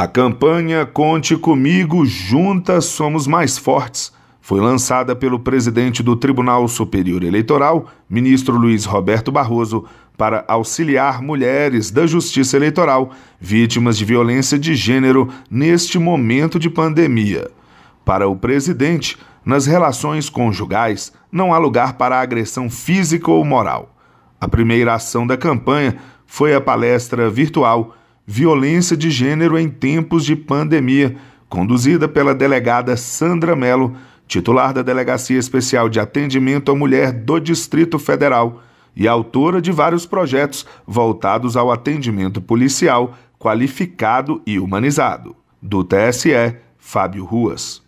A campanha Conte Comigo, Juntas Somos Mais Fortes foi lançada pelo presidente do Tribunal Superior Eleitoral, ministro Luiz Roberto Barroso, para auxiliar mulheres da Justiça Eleitoral vítimas de violência de gênero neste momento de pandemia. Para o presidente, nas relações conjugais não há lugar para agressão física ou moral. A primeira ação da campanha foi a palestra virtual Violência de Gênero em Tempos de Pandemia, conduzida pela delegada Sandra Mello, titular da Delegacia Especial de Atendimento à Mulher do Distrito Federal e autora de vários projetos voltados ao atendimento policial qualificado e humanizado. Do TSE, Fábio Ruas.